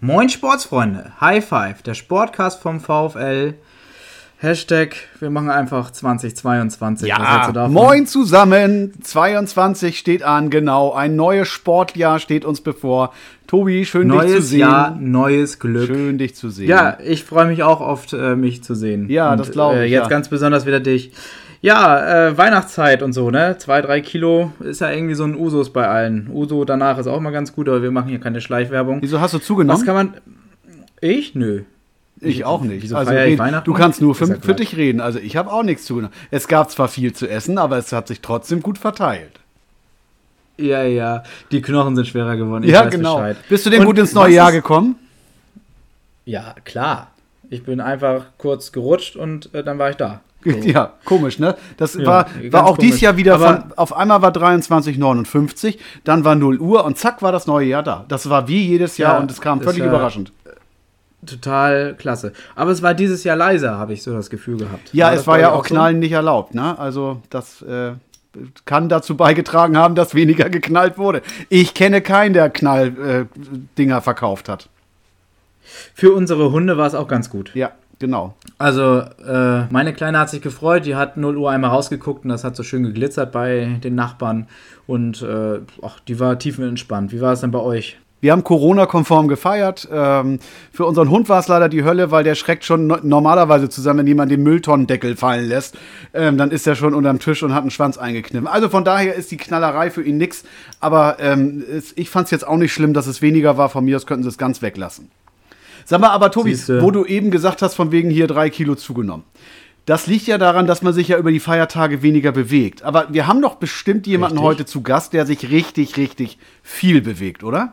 Moin Sportsfreunde, High Five, der Sportcast vom VfL. Hashtag, wir machen einfach 2022. Ja, moin zusammen. 22 steht an, genau. Ein neues Sportjahr steht uns bevor. Tobi, schön neues dich zu sehen. Neues Jahr, neues Glück. Schön dich zu sehen. Ja, ich freue mich auch oft, äh, mich zu sehen. Ja, Und, das glaube ich. Äh, jetzt ja. ganz besonders wieder dich. Ja, äh, Weihnachtszeit und so, ne? Zwei, drei Kilo ist ja irgendwie so ein Usus bei allen. Uso danach ist auch mal ganz gut, aber wir machen hier keine Schleichwerbung. Wieso hast du zugenommen? Was kann man. Ich? Nö. Ich auch nicht. Wieso also red, du kannst nur für, für dich reden. Also ich habe auch nichts zugenommen. Es gab zwar viel zu essen, aber es hat sich trotzdem gut verteilt. Ja, ja. Die Knochen sind schwerer geworden. Ich ja, genau. Bescheid. Bist du denn und gut ins neue Jahr gekommen? Ja, klar. Ich bin einfach kurz gerutscht und äh, dann war ich da. So. Ja, komisch, ne? Das ja, war, war auch komisch. dieses Jahr wieder von, auf einmal war 23,59, dann war 0 Uhr und zack war das neue Jahr da. Das war wie jedes Jahr ja, und es kam völlig ja überraschend. Total klasse. Aber es war dieses Jahr leiser, habe ich so das Gefühl gehabt. Ja, war es war ja auch Knallen so? nicht erlaubt, ne? Also das äh, kann dazu beigetragen haben, dass weniger geknallt wurde. Ich kenne keinen, der Knalldinger äh, verkauft hat. Für unsere Hunde war es auch ganz gut. Ja, Genau. Also, äh, meine Kleine hat sich gefreut, die hat 0 Uhr einmal rausgeguckt und das hat so schön geglitzert bei den Nachbarn. Und äh, ach, die war tiefenentspannt. Wie war es denn bei euch? Wir haben Corona-konform gefeiert. Ähm, für unseren Hund war es leider die Hölle, weil der schreckt schon no normalerweise zusammen, wenn jemand den Mülltonnendeckel fallen lässt. Ähm, dann ist er schon unterm Tisch und hat einen Schwanz eingekniffen. Also von daher ist die Knallerei für ihn nix. Aber ähm, es, ich fand es jetzt auch nicht schlimm, dass es weniger war. Von mir aus könnten sie es ganz weglassen. Sag mal, aber Tobi, Siehste. wo du eben gesagt hast, von wegen hier drei Kilo zugenommen. Das liegt ja daran, dass man sich ja über die Feiertage weniger bewegt. Aber wir haben doch bestimmt jemanden richtig. heute zu Gast, der sich richtig, richtig viel bewegt, oder?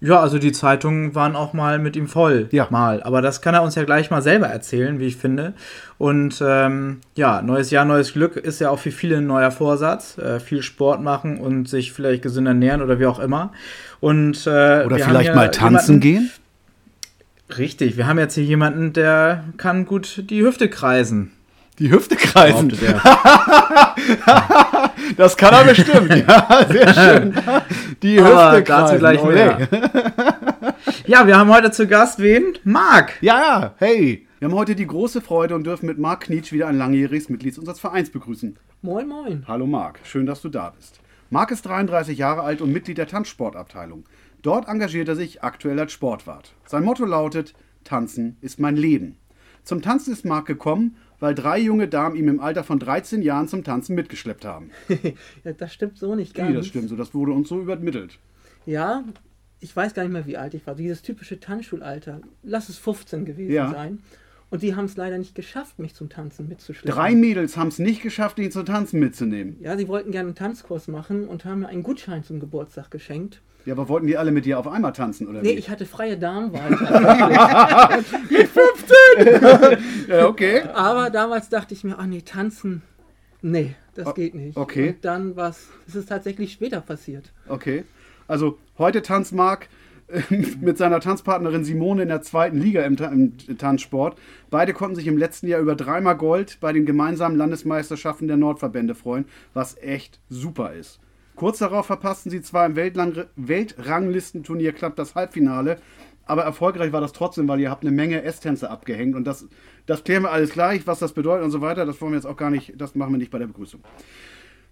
Ja, also die Zeitungen waren auch mal mit ihm voll. Ja. Mal. Aber das kann er uns ja gleich mal selber erzählen, wie ich finde. Und ähm, ja, neues Jahr, neues Glück ist ja auch für viele ein neuer Vorsatz. Äh, viel Sport machen und sich vielleicht gesünder ernähren oder wie auch immer. Und, äh, oder vielleicht mal tanzen gehen? Richtig, wir haben jetzt hier jemanden, der kann gut die Hüfte kreisen. Die Hüfte kreisen. das kann er bestimmt. Ja, sehr schön. Die Aber Hüfte kreisen. Dazu gleich oh, mehr. ja, wir haben heute zu Gast wen? Marc. Ja, hey. Wir haben heute die große Freude und dürfen mit Marc Knietsch wieder ein langjähriges Mitglied unseres Vereins begrüßen. Moin, moin. Hallo Marc, schön, dass du da bist. Marc ist 33 Jahre alt und Mitglied der Tanzsportabteilung. Dort engagiert er sich aktuell als Sportwart. Sein Motto lautet: Tanzen ist mein Leben. Zum Tanzen ist Marc gekommen, weil drei junge Damen ihm im Alter von 13 Jahren zum Tanzen mitgeschleppt haben. ja, das stimmt so nicht ganz. Wie, das stimmt so. Das wurde uns so übermittelt. Ja, ich weiß gar nicht mehr, wie alt ich war. Dieses typische Tanzschulalter. Lass es 15 gewesen ja. sein. Und die haben es leider nicht geschafft, mich zum Tanzen mitzuschleppen. Drei Mädels haben es nicht geschafft, ihn zum Tanzen mitzunehmen. Ja, sie wollten gerne einen Tanzkurs machen und haben mir einen Gutschein zum Geburtstag geschenkt. Ja, aber wollten die alle mit dir auf einmal tanzen, oder Nee, wie? ich hatte freie Damenwahl. mit 15! ja, okay. Aber damals dachte ich mir, ach nee, tanzen, nee, das o geht nicht. Okay. Und dann war es, es ist tatsächlich später passiert. Okay. Also heute tanzt Marc mit seiner Tanzpartnerin Simone in der zweiten Liga im, im, Tanzsport. Beide konnten sich im letzten Jahr über dreimal Gold bei den gemeinsamen Landesmeisterschaften der Nordverbände freuen, was echt super ist. Kurz darauf verpassten sie zwar im Weltlang Weltranglistenturnier knapp das Halbfinale, aber erfolgreich war das trotzdem, weil ihr habt eine Menge S-Tänze abgehängt und das, das klären wir alles gleich, was das bedeutet und so weiter. Das wollen wir jetzt auch gar nicht, das machen wir nicht bei der Begrüßung.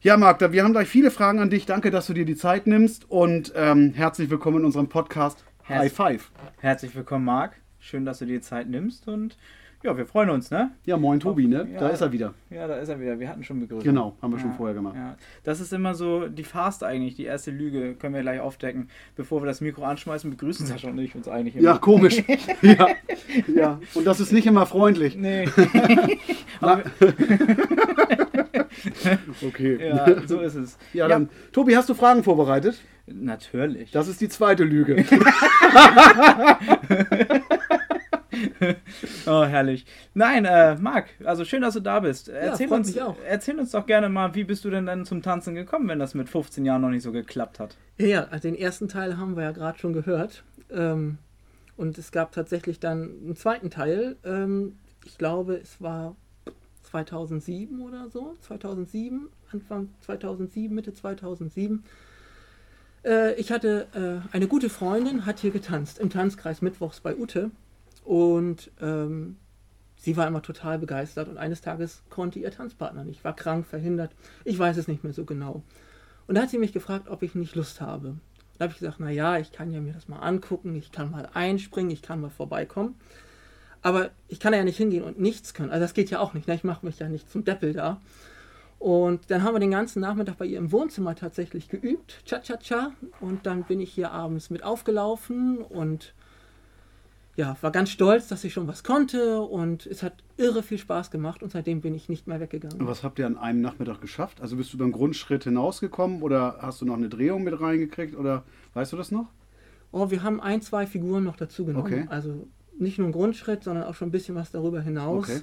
Ja, Marc, wir haben gleich viele Fragen an dich. Danke, dass du dir die Zeit nimmst und ähm, herzlich willkommen in unserem Podcast Herz High Five. Herzlich willkommen, Marc. Schön, dass du dir die Zeit nimmst und ja, wir freuen uns, ne? Ja, moin Tobi, ne? Ja, da ist er wieder. Ja, da ist er wieder. Wir hatten schon begrüßt. Genau, haben wir ja, schon vorher gemacht. Ja. Das ist immer so die Fast eigentlich, die erste Lüge, können wir gleich aufdecken. Bevor wir das Mikro anschmeißen, begrüßen Sascha und ich uns eigentlich immer. Ja, komisch. ja. ja. Und das ist nicht immer freundlich. Nee. okay. Ja, so ist es. Ja, dann, Tobi, hast du Fragen vorbereitet? Natürlich. Das ist die zweite Lüge. oh, herrlich. Nein, äh, Marc, also schön, dass du da bist. Erzähl, ja, uns, erzähl uns doch gerne mal, wie bist du denn dann zum Tanzen gekommen, wenn das mit 15 Jahren noch nicht so geklappt hat? Ja, also den ersten Teil haben wir ja gerade schon gehört. Ähm, und es gab tatsächlich dann einen zweiten Teil. Ähm, ich glaube, es war 2007 oder so, 2007, Anfang 2007, Mitte 2007. Äh, ich hatte äh, eine gute Freundin, hat hier getanzt, im Tanzkreis Mittwochs bei Ute. Und ähm, sie war immer total begeistert. Und eines Tages konnte ihr Tanzpartner nicht, war krank, verhindert. Ich weiß es nicht mehr so genau. Und da hat sie mich gefragt, ob ich nicht Lust habe. Da habe ich gesagt, na ja, ich kann ja mir das mal angucken, ich kann mal einspringen, ich kann mal vorbeikommen. Aber ich kann ja nicht hingehen und nichts können. Also das geht ja auch nicht. Ne? Ich mache mich ja nicht zum Deppel da. Und dann haben wir den ganzen Nachmittag bei ihr im Wohnzimmer tatsächlich geübt, Cha-Cha-Cha. Und dann bin ich hier abends mit aufgelaufen und ja, war ganz stolz, dass ich schon was konnte und es hat irre viel Spaß gemacht und seitdem bin ich nicht mehr weggegangen. Und was habt ihr an einem Nachmittag geschafft? Also bist du beim Grundschritt hinausgekommen oder hast du noch eine Drehung mit reingekriegt oder weißt du das noch? Oh, wir haben ein, zwei Figuren noch dazu genommen. Okay. Also nicht nur einen Grundschritt, sondern auch schon ein bisschen was darüber hinaus. Okay.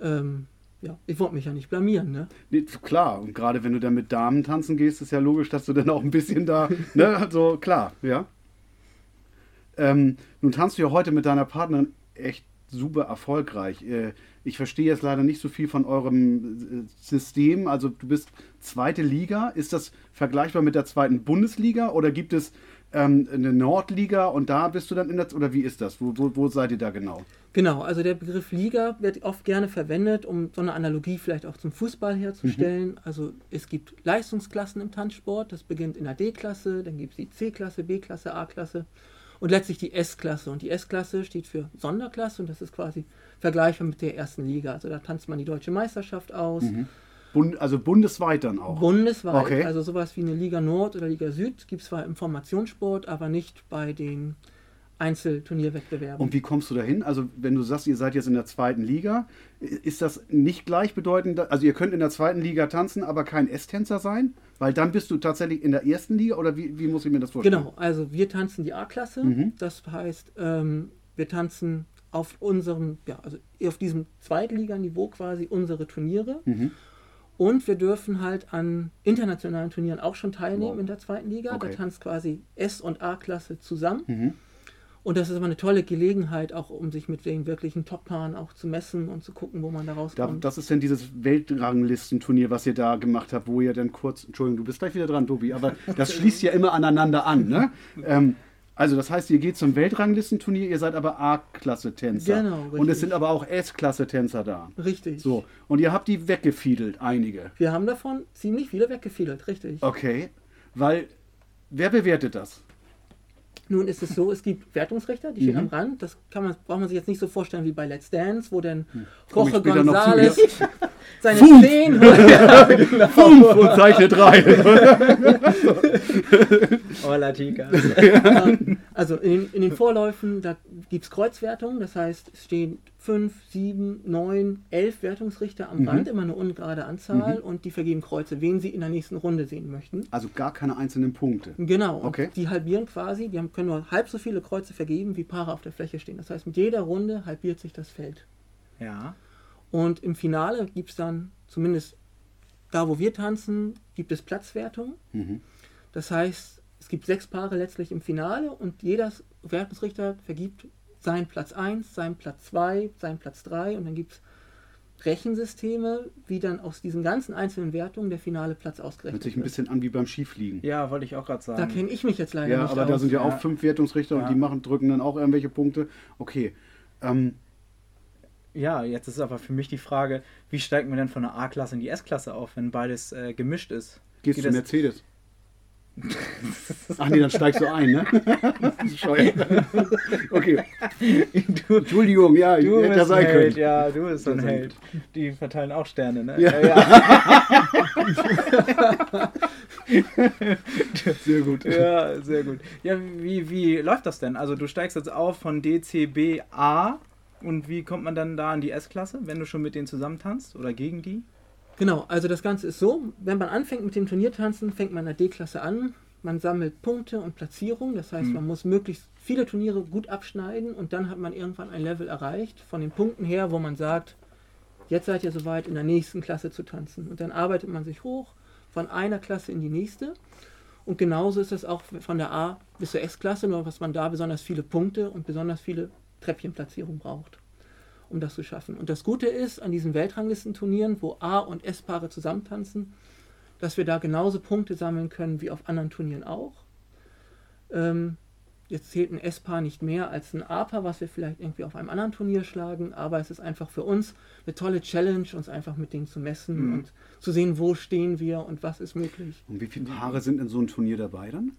Ähm, ja, ich wollte mich ja nicht blamieren, ne? Nee, klar, und gerade wenn du dann mit Damen tanzen gehst, ist ja logisch, dass du dann auch ein bisschen da, ne, also klar, ja. Ähm, nun tanzt du ja heute mit deiner Partnerin echt super erfolgreich. Äh, ich verstehe jetzt leider nicht so viel von eurem System. Also du bist zweite Liga. Ist das vergleichbar mit der zweiten Bundesliga oder gibt es ähm, eine Nordliga und da bist du dann in der oder wie ist das? Wo, wo, wo seid ihr da genau? Genau, also der Begriff Liga wird oft gerne verwendet, um so eine Analogie vielleicht auch zum Fußball herzustellen. Mhm. Also es gibt Leistungsklassen im Tanzsport, das beginnt in der D-Klasse, dann gibt es die C-Klasse, B-Klasse, A-Klasse und letztlich die S-Klasse. Und die S-Klasse steht für Sonderklasse und das ist quasi vergleichbar mit der ersten Liga. Also da tanzt man die deutsche Meisterschaft aus. Mhm. Bund, also bundesweit dann auch? Bundesweit. Okay. Also sowas wie eine Liga Nord oder Liga Süd gibt es zwar im Formationssport, aber nicht bei den Einzelturnierwettbewerben. Und wie kommst du dahin? Also wenn du sagst, ihr seid jetzt in der zweiten Liga, ist das nicht gleichbedeutend? Also ihr könnt in der zweiten Liga tanzen, aber kein S-Tänzer sein? Weil dann bist du tatsächlich in der ersten Liga oder wie, wie muss ich mir das vorstellen? Genau, also wir tanzen die A-Klasse. Mhm. Das heißt, ähm, wir tanzen auf unserem, ja, also auf diesem Zweitliganiveau quasi unsere Turniere. Mhm. Und wir dürfen halt an internationalen Turnieren auch schon teilnehmen wow. in der zweiten Liga. Okay. Da tanzt quasi S- und A-Klasse zusammen. Mhm. Und das ist aber eine tolle Gelegenheit, auch um sich mit den wirklichen Top-Paaren auch zu messen und zu gucken, wo man da rauskommt. Da, das ist denn dieses Weltranglistenturnier, was ihr da gemacht habt, wo ihr dann kurz, Entschuldigung, du bist gleich wieder dran, Tobi, aber das schließt ja immer aneinander an, ne? Ähm, also das heißt, ihr geht zum Weltranglistenturnier, ihr seid aber A-Klasse-Tänzer. Genau, richtig. Und es sind aber auch S-Klasse-Tänzer da. Richtig. So, und ihr habt die weggefiedelt, einige. Wir haben davon ziemlich viele weggefiedelt, richtig. Okay, weil, wer bewertet das? Nun ist es so, es gibt Wertungsrichter, die stehen mhm. am Rand. Das kann man, braucht man sich jetzt nicht so vorstellen wie bei Let's Dance, wo dann hm. Jorge González seine Fünf. Zehen genau. Fünf und zeichnet drei. Hola, Chica. Also in, in, den Vorläufen, da gibt es Kreuzwertungen, das heißt, es stehen fünf, sieben, neun, elf Wertungsrichter am mhm. Rand, immer eine ungerade Anzahl mhm. und die vergeben Kreuze, wen sie in der nächsten Runde sehen möchten. Also gar keine einzelnen Punkte. Genau. Okay. die halbieren quasi, die haben, können nur halb so viele Kreuze vergeben, wie Paare auf der Fläche stehen. Das heißt, mit jeder Runde halbiert sich das Feld. Ja. Und im Finale gibt es dann, zumindest da, wo wir tanzen, gibt es Platzwertung. Mhm. Das heißt, es gibt sechs Paare letztlich im Finale und jeder Wertungsrichter vergibt sein Platz 1, sein Platz 2, sein Platz 3 und dann gibt es Rechensysteme, wie dann aus diesen ganzen einzelnen Wertungen der finale Platz ausgerechnet wird. Hört sich ein bisschen an wie beim Skifliegen. Ja, wollte ich auch gerade sagen. Da kenne ich mich jetzt leider ja, nicht aber aus. da sind ja, ja, auch fünf Wertungsrichter ja. und die machen, drücken dann auch irgendwelche Punkte. Okay. Ähm, ja, jetzt ist aber für mich die Frage, wie steigt man denn von der A-Klasse in die S-Klasse auf, wenn beides äh, gemischt ist? Gehst du Mercedes? Ach nee, dann steigst du ein, ne? okay. Du, Entschuldigung, ja, du hätte bist sein Held, Ja, du bist ein Held. Die verteilen auch Sterne, ne? Ja. ja. sehr gut. Ja, sehr gut. Ja, wie, wie läuft das denn? Also du steigst jetzt auf von DCB A und wie kommt man dann da in die S-Klasse, wenn du schon mit denen zusammentanzt oder gegen die? Genau, also das Ganze ist so, wenn man anfängt mit dem Turniertanzen, fängt man in der D-Klasse an, man sammelt Punkte und Platzierung, das heißt, mhm. man muss möglichst viele Turniere gut abschneiden und dann hat man irgendwann ein Level erreicht, von den Punkten her, wo man sagt, jetzt seid ihr soweit, in der nächsten Klasse zu tanzen. Und dann arbeitet man sich hoch von einer Klasse in die nächste. Und genauso ist es auch von der A bis zur S-Klasse, nur dass man da besonders viele Punkte und besonders viele Treppchenplatzierungen braucht um das zu schaffen. Und das Gute ist an diesen Weltranglistenturnieren, wo A- und S-Paare zusammentanzen, dass wir da genauso Punkte sammeln können wie auf anderen Turnieren auch. Ähm, jetzt zählt ein S-Paar nicht mehr als ein A-Paar, was wir vielleicht irgendwie auf einem anderen Turnier schlagen, aber es ist einfach für uns eine tolle Challenge, uns einfach mit denen zu messen Mhm. und zu sehen, wo stehen wir und was ist möglich. Und wie viele Paare sind in so einem Turnier dabei dann?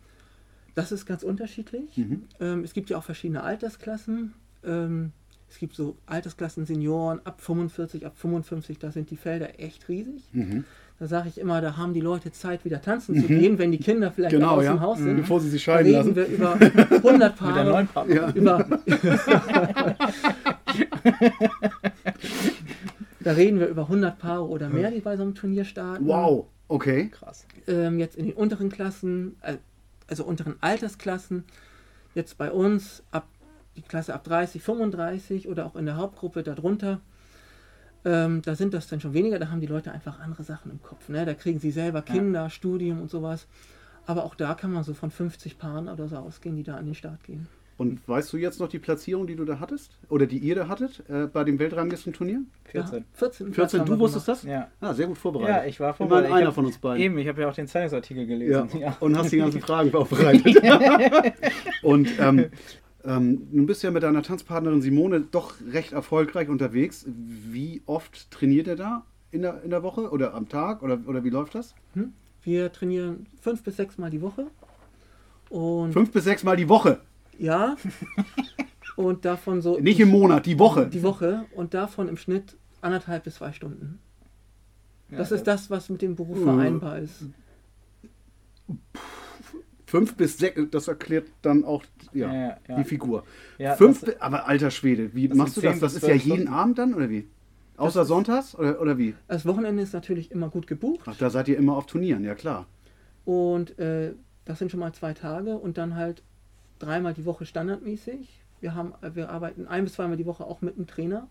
Das ist ganz unterschiedlich. Mhm. Ähm, es gibt ja auch verschiedene Altersklassen. Ähm, es gibt so Altersklassen Senioren ab 45, ab 55, da sind die Felder echt riesig. Mhm. Da sage ich immer, da haben die Leute Zeit, wieder tanzen zu gehen, wenn die Kinder vielleicht Genau, aus ja. dem Haus sind. Bevor sie sich Da scheiden reden lassen. wir über 100 Mit der neuen Paare. Ja. Über da reden wir über 100 Paare oder mehr, die bei so einem Turnier starten. Wow, okay. Krass. ähm, jetzt in den unteren Klassen, also unteren Altersklassen, jetzt bei uns ab die Klasse ab 30, 35 oder auch in der Hauptgruppe darunter, ähm, da sind das dann schon weniger, da haben die Leute einfach andere Sachen im Kopf. Ne? Da kriegen sie selber Kinder, Studium und sowas. Aber auch da kann man so von 50 Paaren oder so ausgehen, die da an den Start gehen. Und weißt du jetzt noch die Platzierung, die du da hattest? Oder die ihr da hattet äh, bei dem Weltranglistenturnier? 14. Ja, 14. Platz 14, haben du wusstest das? Ja. Ah, sehr gut vorbereitet. Ja, ich war vorbereitet. Ich einer hab- von uns beiden. Eben, ich habe ja auch den Zeitungsartikel Ja. gelesen. Ja. Und hast die ganzen Fragen vorbereitet. und ähm, ähm, nun bist du ja mit deiner Tanzpartnerin Simone doch recht erfolgreich unterwegs. Wie oft trainiert ihr da in der, in der Woche oder am Tag? Oder, oder wie läuft das? Hm? Wir trainieren fünf bis sechs Mal die Woche. Und Fünf bis sechs Mal die Woche. ja. Und davon so. Nicht im Monat, die Woche. Die Woche und davon im Schnitt anderthalb bis zwei Stunden. Das Ja, ist das, was mit dem Beruf vereinbar ist. Fünf bis sechs, das erklärt dann auch ja, Ja, ja, die Figur. Fünf, das- aber alter Schwede, wie das machst du das? 10 Das ist ja 12 jeden Stunden. Abend dann oder wie? Außer sonntags oder, oder wie? Das Wochenende ist natürlich immer gut gebucht Ach, da seid ihr immer auf Turnieren, ja klar. und äh, das sind schon mal zwei Tage und dann halt dreimal die Woche standardmäßig. Wir, haben, äh, wir arbeiten ein bis zweimal die Woche auch mit einem Trainer.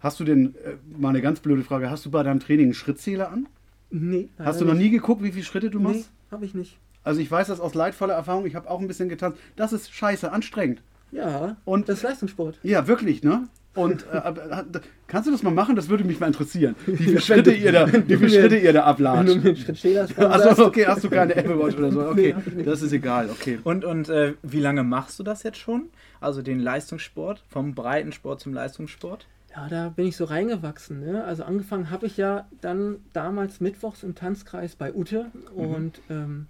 Hast du denn, äh, mal eine ganz blöde Frage, hast du bei deinem Training einen Schrittzähler an? Nee, Hast du noch nie geguckt, wie viele Schritte du Nee, machst? habe ich nicht. Also ich weiß das aus leidvoller Erfahrung, ich habe auch ein bisschen getanzt. Das ist scheiße, anstrengend. Ja, Und- das ist Leistungssport. Ja, wirklich, ne? Und äh, aber, äh, kannst du das mal machen? Das würde mich mal interessieren. Wie viele Schritte ihr da, wie viele Schritte ihr da Wenn du ablatscht. mir dann sagst Achso, du- okay, hast du keine Apple Watch oder so. Okay, das ist egal, okay. Und, und äh, wie lange machst du das jetzt schon? Also den Leistungssport, vom Breitensport zum Leistungssport? Ja, da bin ich so reingewachsen. Ne? Also angefangen habe ich ja dann damals mittwochs im Tanzkreis bei Ute und ähm,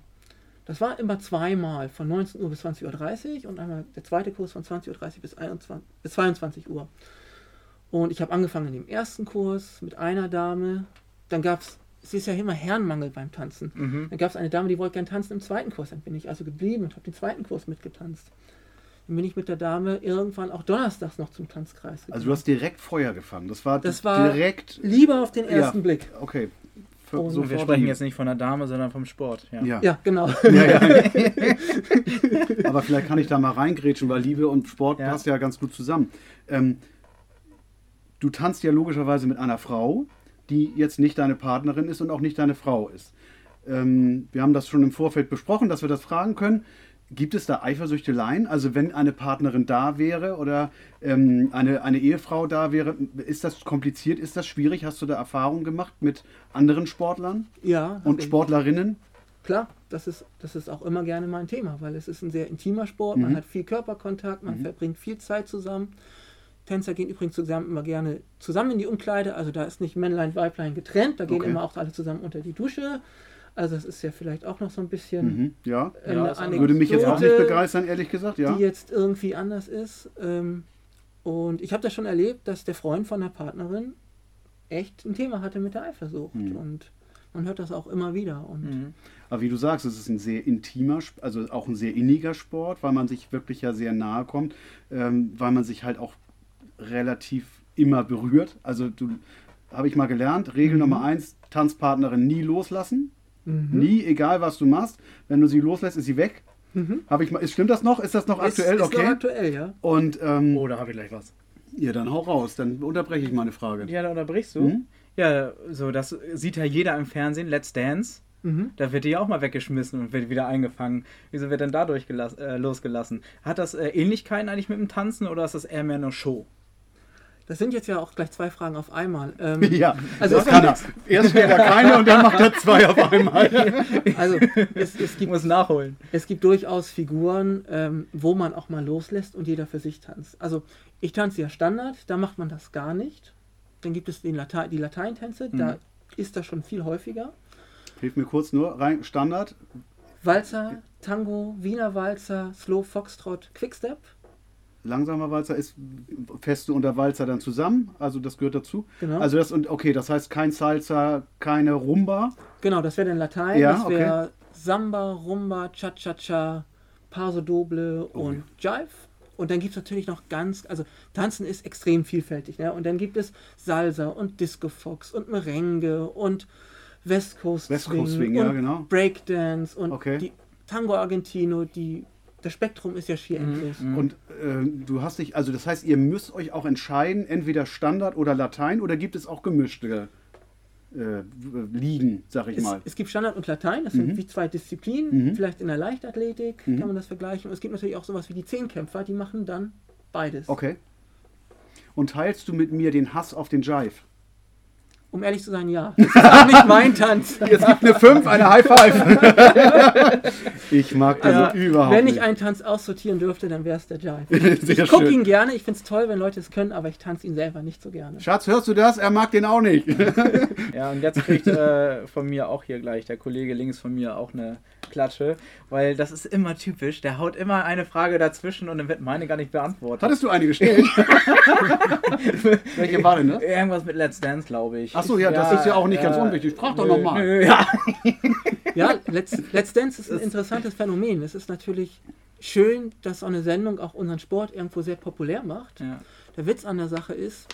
das war immer zweimal von 19 Uhr bis 20.30 Uhr und einmal der zweite Kurs von 20.30 Uhr bis, 21, bis 22 Uhr. Und ich habe angefangen in dem ersten Kurs mit einer Dame. Dann gab es, es ist ja immer Herrenmangel beim Tanzen. Mhm. Dann gab es eine Dame, die wollte gern tanzen im zweiten Kurs. Dann bin ich also geblieben und habe den zweiten Kurs mitgetanzt. Dann bin ich mit der Dame irgendwann auch donnerstags noch zum Tanzkreis gegangen. Also du hast direkt Feuer gefangen. Das war, Das war direkt. Lieber auf den ersten Ja. Blick. Okay. Für, Und Und wir sprechen jetzt nicht von der Dame, sondern vom Sport. Ja. Ja. Ja, genau. Ja, ja. Aber vielleicht kann ich da mal reingrätschen, weil Liebe und Sport Ja. passt ja ganz gut zusammen. Ähm, du tanzt ja logischerweise mit einer Frau, die jetzt nicht deine Partnerin ist und auch nicht deine Frau ist. Ähm, wir haben das schon im Vorfeld besprochen, dass wir das fragen können. Gibt es da Eifersüchteleien? Also wenn eine Partnerin da wäre oder ähm, eine, eine Ehefrau da wäre, ist das kompliziert? Ist das schwierig? Hast du da Erfahrungen gemacht mit anderen Sportlern Ja, und ich. Sportlerinnen? Klar, das ist, das ist auch immer gerne mein Thema, weil es ist ein sehr intimer Sport, man Mhm. hat viel Körperkontakt, man verbringt viel Zeit zusammen. Tänzer gehen übrigens zusammen immer gerne zusammen in die Umkleide, also da ist nicht Männlein, Weiblein getrennt, da gehen Okay. immer auch alle zusammen unter die Dusche. Also das ist ja vielleicht auch noch so ein bisschen Mhm. Ja. eine Ja, auch- Würde mich jetzt auch nicht Anekdote, begeistern, ehrlich gesagt, ja. die jetzt irgendwie anders ist. Ähm, und ich habe das schon erlebt, dass der Freund von der Partnerin echt ein Thema hatte mit der Eifersucht. Mhm. Und man hört das auch immer wieder. Und Mhm. Aber wie du sagst, es ist ein sehr intimer, also auch ein sehr inniger Sport, weil man sich wirklich ja sehr nahe kommt, ähm, weil man sich halt auch relativ immer berührt. Also du habe ich mal gelernt, Regel Nummer eins, Tanzpartnerin nie loslassen. Mhm. Nie, egal was du machst. Wenn du sie loslässt, ist sie weg. Mhm. Habe ich mal, ist, stimmt das noch? Ist das noch Ist- aktuell? ist okay. Noch aktuell, ja. Und ähm, Oh, da habe ich gleich was. ja, dann hau raus, dann unterbreche ich meine Frage. Ja, da unterbrichst du. Mhm. Ja, so, das sieht ja jeder im Fernsehen, Let's Dance. Mhm. Da wird die ja auch mal weggeschmissen und wird wieder eingefangen. Wieso wird denn da durchgelass- äh, losgelassen? Hat das äh, Ähnlichkeiten eigentlich mit dem Tanzen oder ist das eher mehr eine Show? Das sind jetzt ja auch gleich zwei Fragen auf einmal. Ähm, Ja, Also das es- kann er. Erst stellt er keine und dann macht er zwei auf einmal. also es, es, Ich gibt, muss nachholen. es gibt durchaus Figuren, ähm, wo man auch mal loslässt und jeder für sich tanzt. Also ich tanze ja Standard, da macht man das gar nicht. Dann gibt es den Late die Lateintänze, da ist das schon viel häufiger. Hilf mir kurz nur rein. Standard. Walzer, Tango, Wiener Walzer, Slow Foxtrot, Quickstep. Langsamer Walzer ist feste und der Walzer dann zusammen. Also das gehört dazu. Genau. Also das und okay, das heißt kein Salsa, keine Rumba. Genau, das wäre dann Latein. Ja, das wäre Samba, Rumba, Cha-Cha-Cha, Paso Doble und Jive. Und dann gibt es natürlich noch ganz, also Tanzen ist extrem vielfältig. Ne? Und dann gibt es Salsa und Disco Fox und Merengue und West Coast West Coast Swing, ja, und genau. Breakdance und Okay. die Tango Argentino, die, das Spektrum ist ja schier endlich. Und äh, du hast dich, also das heißt, ihr müsst euch auch entscheiden, entweder Standard oder Latein oder gibt es auch gemischte äh, Ligen, sag ich Es, mal. es gibt Standard und Latein, das Mhm. sind wie zwei Disziplinen. Vielleicht in der Leichtathletik kann man das vergleichen. Und es gibt natürlich auch sowas wie die Zehnkämpfer, die machen dann beides. Okay. Und teilst du mit mir den Hass auf den Jive? Um ehrlich zu sein, ja. Das ist auch nicht mein Tanz. Jetzt gibt eine 5, eine High Five. ich mag das Also, überhaupt wenn ich nicht. einen Tanz aussortieren dürfte, dann wäre es der Jive. Sehr Ich gucke ihn gerne, ich finde es toll, wenn Leute es können, aber ich tanze ihn selber nicht so gerne. Schatz, hörst du das? Er mag den auch nicht. Ja, und jetzt kriegt äh, von mir auch hier gleich der Kollege links von mir auch eine Klatsche, weil das ist immer typisch. Der haut immer eine Frage dazwischen und dann wird meine gar nicht beantwortet. Hattest du eine gestellt? Welche war denn das? Irgendwas mit Let's Dance, glaube ich. Achso, ja, das ist ja auch nicht ganz äh, unwichtig. Frag doch nochmal. Ja. Ja, Let's, Let's Dance ist ein interessantes Phänomen. Es ist natürlich schön, dass so eine Sendung auch unseren Sport irgendwo sehr populär macht. ja. Der Witz an der Sache ist,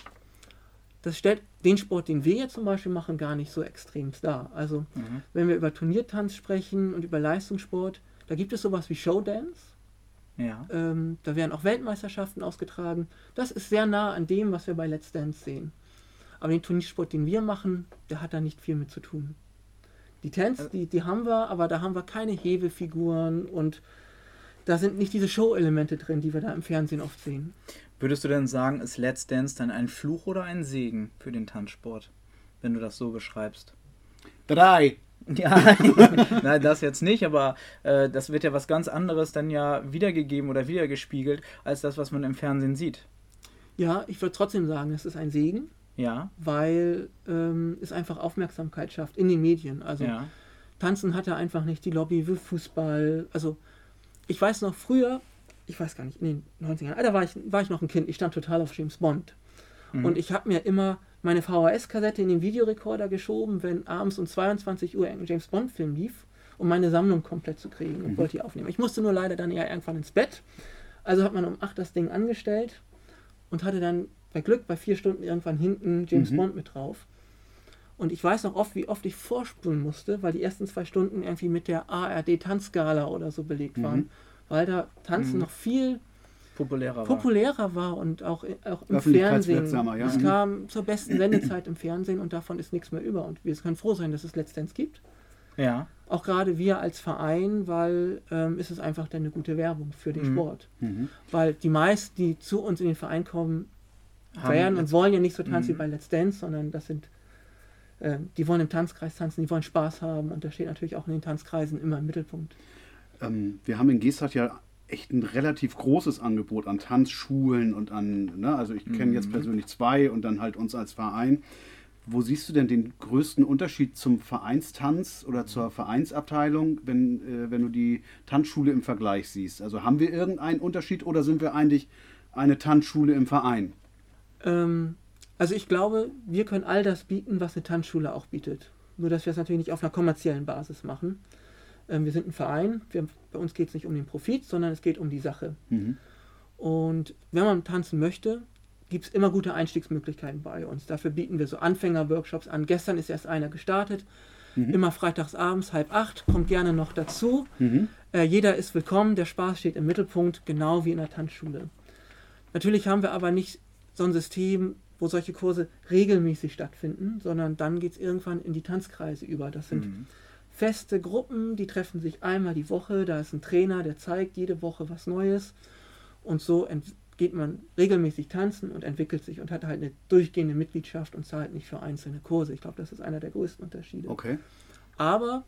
das stellt den Sport, den wir jetzt zum Beispiel machen, gar nicht so extrem dar. Also, Mhm. wenn wir über Turniertanz sprechen und über Leistungssport, da gibt es sowas wie Showdance. Ja. Ähm, da werden auch Weltmeisterschaften ausgetragen. Das ist sehr nah an dem, was wir bei Let's Dance sehen. Aber den Turniersport, den wir machen, der hat da nicht viel mit zu tun. Die Tanz, die, die haben wir, aber da haben wir keine Hebefiguren und da sind nicht diese Show-Elemente drin, die wir da im Fernsehen oft sehen. Würdest du denn sagen, ist Let's Dance dann ein Fluch oder ein Segen für den Tanzsport, wenn du das so beschreibst? Drei. Ja, nein, das jetzt nicht, aber äh, das wird ja was ganz anderes dann ja wiedergegeben oder wiedergespiegelt, als das, was man im Fernsehen sieht. Ja, ich würde trotzdem sagen, es ist ein Segen, Ja, weil ähm, es einfach Aufmerksamkeit schafft in den Medien. Also ja. Tanzen hatte einfach nicht die Lobby wie Fußball. Also ich weiß noch früher, ich weiß gar nicht, in den 90ern, ah, da war ich, war ich noch ein Kind, ich stand total auf James Bond. Und ich habe mir immer meine VHS-Kassette in den Videorekorder geschoben, wenn abends um 22 Uhr ein James Bond-Film lief, um meine Sammlung komplett zu kriegen und wollte die aufnehmen. Ich musste nur leider dann ja irgendwann ins Bett. Also hat man um 8 das Ding angestellt und hatte dann bei Glück bei vier Stunden irgendwann hinten James Bond mit drauf. Und ich weiß noch oft, wie oft ich vorspulen musste, weil die ersten zwei Stunden irgendwie mit der ARD-Tanzskala oder so belegt waren. Weil da Tanzen noch viel Populärer war. populärer war und auch, auch im Fernsehen. Ja. Es Mhm. kam zur besten Sendezeit im Fernsehen und davon ist nichts mehr über. Und wir können froh sein, dass es Let's Dance gibt. Ja. Auch gerade wir als Verein, weil ähm, ist es einfach dann eine gute Werbung für den Sport. Mhm. Weil die meisten, die zu uns in den Verein kommen, werden und wollen ja nicht so tanzen Mhm. wie bei Let's Dance, sondern das sind, äh, die wollen im Tanzkreis tanzen, die wollen Spaß haben und das steht natürlich auch in den Tanzkreisen immer im Mittelpunkt. Ähm, wir haben in Gestart ja echt ein relativ großes Angebot an Tanzschulen und an, ne, also ich kenne jetzt persönlich zwei und dann halt uns als Verein. Wo siehst du denn den größten Unterschied zum Vereinstanz oder zur Vereinsabteilung, wenn, äh, wenn du die Tanzschule im Vergleich siehst? Also haben wir irgendeinen Unterschied oder sind wir eigentlich eine Tanzschule im Verein? Ähm, also ich glaube, wir können all das bieten, was eine Tanzschule auch bietet. Nur dass wir es natürlich nicht auf einer kommerziellen Basis machen. Ähm, wir sind ein Verein, wir, bei uns geht es nicht um den Profit, sondern es geht um die Sache. Mhm. Und wenn man tanzen möchte, gibt es immer gute Einstiegsmöglichkeiten bei uns. Dafür bieten wir so Anfänger-Workshops an. Gestern ist erst einer gestartet. Immer freitags abends, halb acht, kommt gerne noch dazu. Mhm. Äh, jeder ist willkommen, der Spaß steht im Mittelpunkt, genau wie in der Tanzschule. Natürlich haben wir aber nicht so ein System, wo solche Kurse regelmäßig stattfinden, sondern dann geht es irgendwann in die Tanzkreise über. Das sind feste Gruppen, die treffen sich einmal die Woche, da ist ein Trainer, der zeigt jede Woche was Neues. Und so geht man regelmäßig tanzen und entwickelt sich und hat halt eine durchgehende Mitgliedschaft und zahlt nicht für einzelne Kurse. Ich glaube, das ist einer der größten Unterschiede. Okay. Aber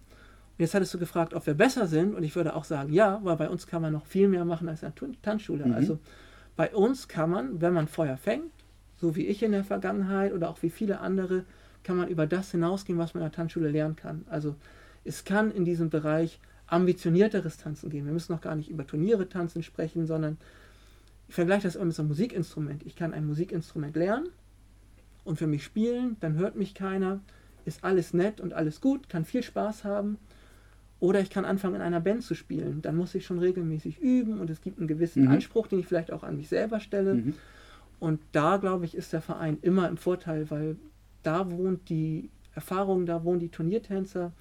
jetzt hattest du gefragt, ob wir besser sind und ich würde auch sagen, ja, weil bei uns kann man noch viel mehr machen als in der Tanzschule. Mhm. Also bei uns kann man, wenn man Feuer fängt, so wie ich in der Vergangenheit oder auch wie viele andere, kann man über das hinausgehen, was man in der Tanzschule lernen kann. Also es kann in diesem Bereich ambitionierteres Tanzen gehen. Wir müssen noch gar nicht über Turniere tanzen sprechen, sondern ich vergleiche das immer mit so einem Musikinstrument. Ich kann ein Musikinstrument lernen und für mich spielen, dann hört mich keiner, ist alles nett und alles gut, kann viel Spaß haben. Oder ich kann anfangen, in einer Band zu spielen. Dann muss ich schon regelmäßig üben und es gibt einen gewissen Mhm. Anspruch, den ich vielleicht auch an mich selber stelle. Mhm. Und da, glaube ich, ist der Verein immer im Vorteil, weil da wohnt die Erfahrung, da wohnen die Turniertänzer,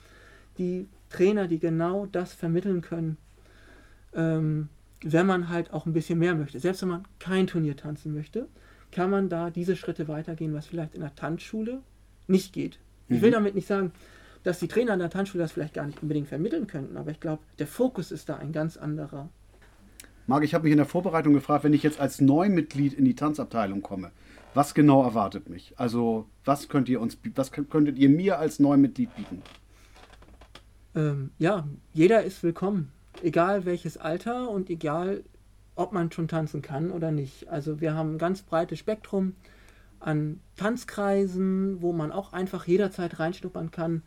die Trainer, die genau das vermitteln können, ähm, wenn man halt auch ein bisschen mehr möchte. Selbst wenn man kein Turnier tanzen möchte, kann man da diese Schritte weitergehen, was vielleicht in der Tanzschule nicht geht. Ich will Mhm. damit nicht sagen, dass die Trainer in der Tanzschule das vielleicht gar nicht unbedingt vermitteln könnten, aber ich glaube, der Fokus ist da ein ganz anderer. Marc, ich habe mich in der Vorbereitung gefragt, wenn ich jetzt als Neumitglied in die Tanzabteilung komme, was genau erwartet mich? Also, was könnt ihr uns, was könnt- könntet ihr mir als Neumitglied bieten? Ähm, ja, jeder ist willkommen, egal welches Alter und egal, ob man schon tanzen kann oder nicht. Also wir haben ein ganz breites Spektrum an Tanzkreisen, wo man auch einfach jederzeit reinschnuppern kann.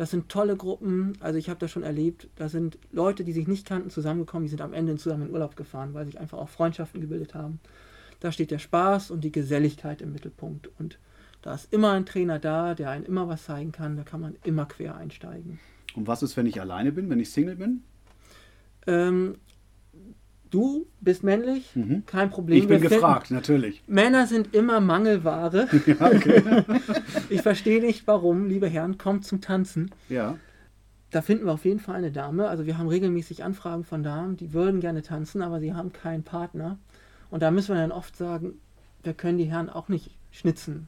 Das sind tolle Gruppen. Also ich habe das schon erlebt. Da sind Leute, die sich nicht kannten, zusammengekommen. Die sind am Ende zusammen in Urlaub gefahren, weil sich einfach auch Freundschaften gebildet haben. Da steht der Spaß und die Geselligkeit im Mittelpunkt. Und da ist immer ein Trainer da, der einen immer was zeigen kann. Da kann man immer quer einsteigen. Und was ist, wenn ich alleine bin, wenn ich Single bin? Ähm, du bist männlich, Mhm. kein Problem. Ich bin finden- gefragt, natürlich. Männer sind immer Mangelware. Ja, okay. Ich verstehe nicht, warum, liebe Herren, kommt zum Tanzen. ja. Da finden wir auf jeden Fall eine Dame. Also wir haben regelmäßig Anfragen von Damen, die würden gerne tanzen, aber sie haben keinen Partner. Und da müssen wir dann oft sagen, wir können die Herren auch nicht schnitzen.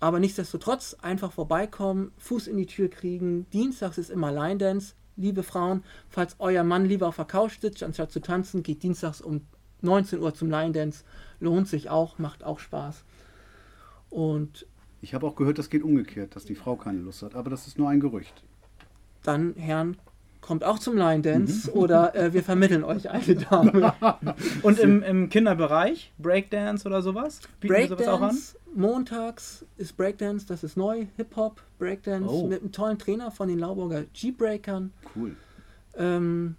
Aber nichtsdestotrotz einfach vorbeikommen, Fuß in die Tür kriegen. Dienstags ist immer Line Dance. Liebe Frauen, falls euer Mann lieber auf der Couch sitzt, anstatt zu tanzen, geht dienstags um 19 Uhr zum Line Dance. Lohnt sich auch, macht auch Spaß. Und Ich habe auch gehört, das geht umgekehrt, dass die Frau keine Lust hat, aber das ist nur ein Gerücht. dann, Herren, kommt auch zum Line Dance oder äh, wir vermitteln euch eine Dame. Und im, im Kinderbereich, Breakdance oder sowas? Bieten wir sowas auch an? Breakdance, montags ist Breakdance, das ist neu, Hip-Hop, Breakdance Oh. mit einem tollen Trainer von den Lauburger G-Breakern. Cool. Ähm,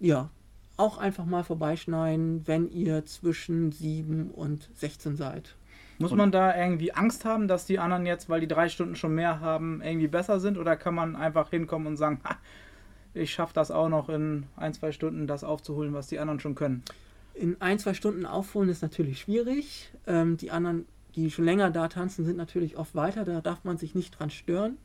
ja, auch einfach mal vorbeischneiden, wenn ihr zwischen 7 und 16 seid. Muss man da irgendwie Angst haben, dass die anderen jetzt, weil die drei Stunden schon mehr haben, irgendwie besser sind? Oder kann man einfach hinkommen und sagen, ha, ich schaffe das auch noch in ein, zwei Stunden, das aufzuholen, was die anderen schon können? In ein, zwei Stunden aufholen ist natürlich schwierig. Ähm, die anderen, die schon länger da tanzen, sind natürlich oft weiter. Da darf man sich nicht dran stören.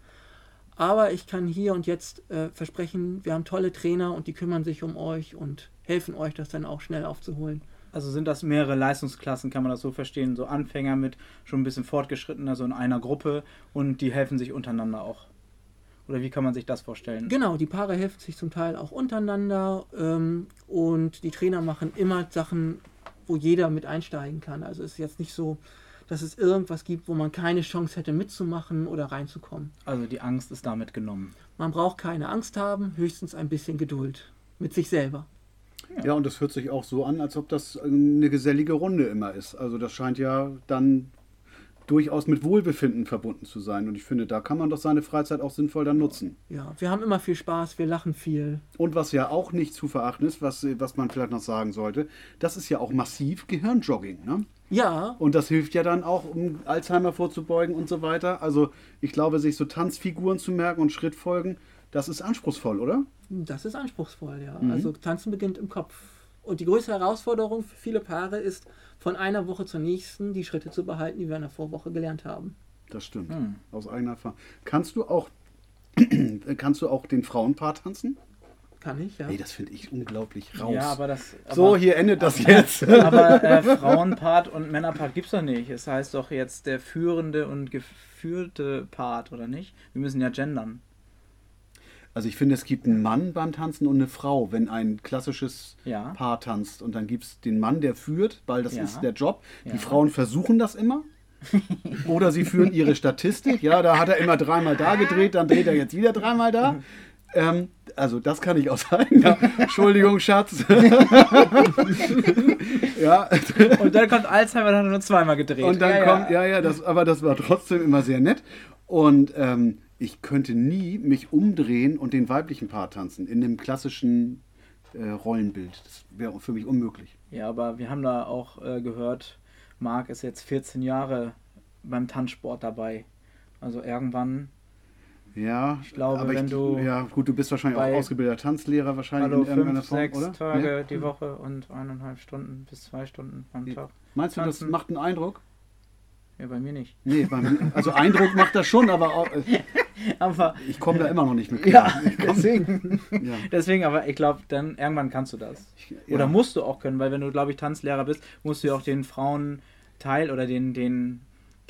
Aber ich kann hier und jetzt äh, versprechen, wir haben tolle Trainer und die kümmern sich um euch und helfen euch, das dann auch schnell aufzuholen. Also sind das mehrere Leistungsklassen, kann man das so verstehen? So Anfänger mit schon ein bisschen fortgeschrittener, so in einer Gruppe und die helfen sich untereinander auch. Oder wie kann man sich das vorstellen? Genau, die Paare helfen sich zum Teil auch untereinander ähm, und die Trainer machen immer Sachen, wo jeder mit einsteigen kann. Also es ist jetzt nicht so, dass es irgendwas gibt, wo man keine Chance hätte mitzumachen oder reinzukommen. Also die Angst ist damit genommen. Man braucht keine Angst haben, höchstens ein bisschen Geduld mit sich selber. Ja, und das hört sich auch so an, als ob das eine gesellige Runde immer ist. Also das scheint ja dann durchaus mit Wohlbefinden verbunden zu sein. Und ich finde, da kann man doch seine Freizeit auch sinnvoll dann nutzen. Ja, wir haben immer viel Spaß, wir lachen viel. Und was ja auch nicht zu verachten ist, was, was man vielleicht noch sagen sollte, das ist ja auch massiv Gehirnjogging. Ne? Ja, Und das hilft ja dann auch, um Alzheimer vorzubeugen und so weiter. Also ich glaube, sich so Tanzfiguren zu merken und Schrittfolgen, das ist anspruchsvoll, oder? das ist anspruchsvoll, ja. Mhm. Also Tanzen beginnt im Kopf. Und die größte Herausforderung für viele Paare ist, von einer Woche zur nächsten die Schritte zu behalten, die wir in der Vorwoche gelernt haben. Das stimmt. Hm. Aus eigener Erfahrung. Kannst du auch, kannst du auch den Frauenpaar tanzen? Kann ich, ja. Ey, das finde ich unglaublich raus. Ja, aber das. Aber, so, hier endet das jetzt. Aber äh, Frauenpart und Männerpart gibt es doch nicht. Es heißt doch jetzt der führende und geführte Part, oder nicht? Wir müssen ja gendern. Also ich finde, es gibt einen Mann beim Tanzen und eine Frau, wenn ein klassisches Ja. Paar tanzt. Und dann gibt es den Mann, der führt, weil das Ja. ist der Job. Ja. Die Frauen versuchen das immer. Oder sie führen ihre Statistik. Ja, da hat er immer dreimal da gedreht, dann dreht er jetzt wieder dreimal da. Ähm, also das kann ich auch sagen. Ja. Entschuldigung, Schatz. ja, Und dann kommt Alzheimer, dann hat er nur zweimal gedreht. und dann ja, kommt, ja, ja, das, aber das war trotzdem immer sehr nett. Und ähm, ich könnte nie mich umdrehen und den weiblichen Part tanzen in dem klassischen äh, Rollenbild. Das wäre für mich unmöglich. Ja, aber wir haben da auch äh, gehört, Marc ist jetzt 14 Jahre beim Tanzsport dabei. Also irgendwann, Ja, Ich glaube, aber wenn du Ja, gut, du bist wahrscheinlich auch ausgebildeter Tanzlehrer wahrscheinlich hallo, in irgendeiner fünf, Form, sechs oder? Tage Ne? die Woche und eineinhalb Stunden bis zwei Stunden am Ja. Tag. Meinst du, das macht einen Eindruck? Ja, bei mir nicht. Nee, bei mir, also Eindruck macht das schon, aber auch, äh, Aber ich komme da immer noch nicht mit klar. ja, Ich deswegen, ja. deswegen, aber ich glaube, dann irgendwann kannst du das. Ich, Oder ja. musst du auch können, weil wenn du, glaube ich, Tanzlehrer bist, musst du ja auch den Frauenteil oder den, den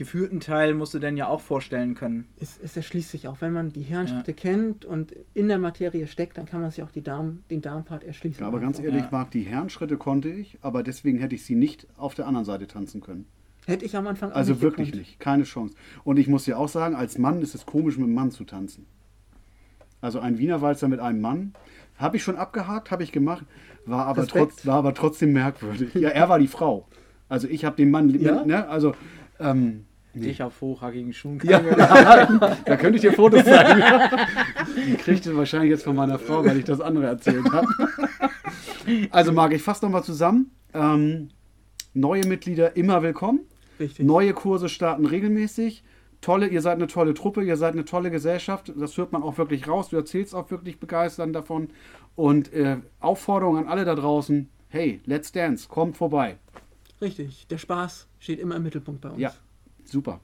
geführten Teil musst du dann ja auch vorstellen können. Es, es erschließt sich auch, wenn man die Herrenschritte kennt und in der Materie steckt, dann kann man sich auch die Darm, den Darmpart erschließen. Ja, aber ganz Einfach. ehrlich, Ja. Marc, die Herrenschritte konnte ich, aber deswegen hätte ich sie nicht auf der anderen Seite tanzen können. Hätte ich am Anfang auch Also nicht wirklich gekonnt. nicht, keine Chance. Und ich muss dir auch sagen, als Mann ist es komisch, mit einem Mann zu tanzen. Also ein Wiener Walzer mit einem Mann, habe ich schon abgehakt, habe ich gemacht, war aber, trotz, war aber trotzdem merkwürdig. Ja, er war die Frau. Also ich habe den Mann, Ja? ne, also ähm, nee. Ich auf hochhackigen Schuhen Ja, da könnte ich dir Fotos zeigen. Die kriegt ihr wahrscheinlich jetzt von meiner Frau, weil ich das andere erzählt habe. Also Marc, ich fasse nochmal zusammen. Ähm, neue Mitglieder immer willkommen. Richtig. Neue Kurse starten regelmäßig. Tolle, ihr seid eine tolle Truppe, ihr seid eine tolle Gesellschaft. Das hört man auch wirklich raus. Du erzählst auch wirklich begeistert davon. Und äh, Aufforderung an alle da draußen: Hey, Let's Dance, kommt vorbei. Richtig. Der Spaß steht immer im Mittelpunkt bei uns. Ja, super.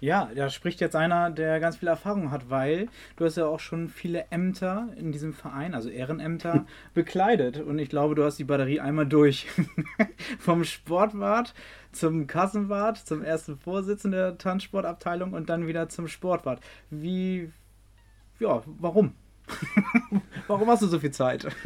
Ja, da spricht jetzt einer, der ganz viel Erfahrung hat, weil du hast ja auch schon viele Ämter in diesem Verein, also Ehrenämter, bekleidet. Und ich glaube, du hast die Batterie einmal durch. Vom Sportwart zum Kassenwart, zum ersten Vorsitzenden der Tanzsportabteilung und dann wieder zum Sportwart. Wie, ja, warum? warum hast du so viel Zeit?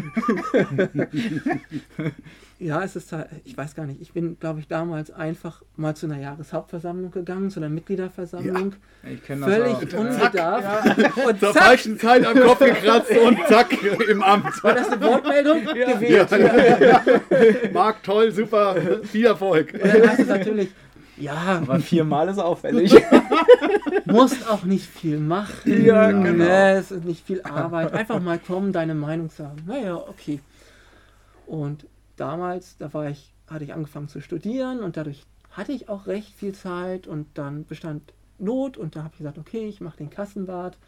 Ja, es ist halt, ich weiß gar nicht, ich bin, glaube ich, damals einfach mal zu einer Jahreshauptversammlung gegangen, zu einer Mitgliederversammlung. Ich kenne Völlig das auch. unbedarft. Und Zur zack, falschen Zeit am Kopf gekratzt und zack, im Amt. war das eine Wortmeldung? Gewählt. Marc, toll, super, viel Erfolg. Und dann heißt es natürlich, ja, Aber viermal ist auffällig. musst auch nicht viel machen. Ja, genau. Ne, es ist nicht viel Arbeit. Einfach mal kommen, deine Meinung sagen. Naja, okay. Und damals, da war ich, hatte ich angefangen zu studieren und dadurch hatte ich auch recht viel Zeit und dann bestand Not und da habe ich gesagt, okay, ich mache den Kassenwart.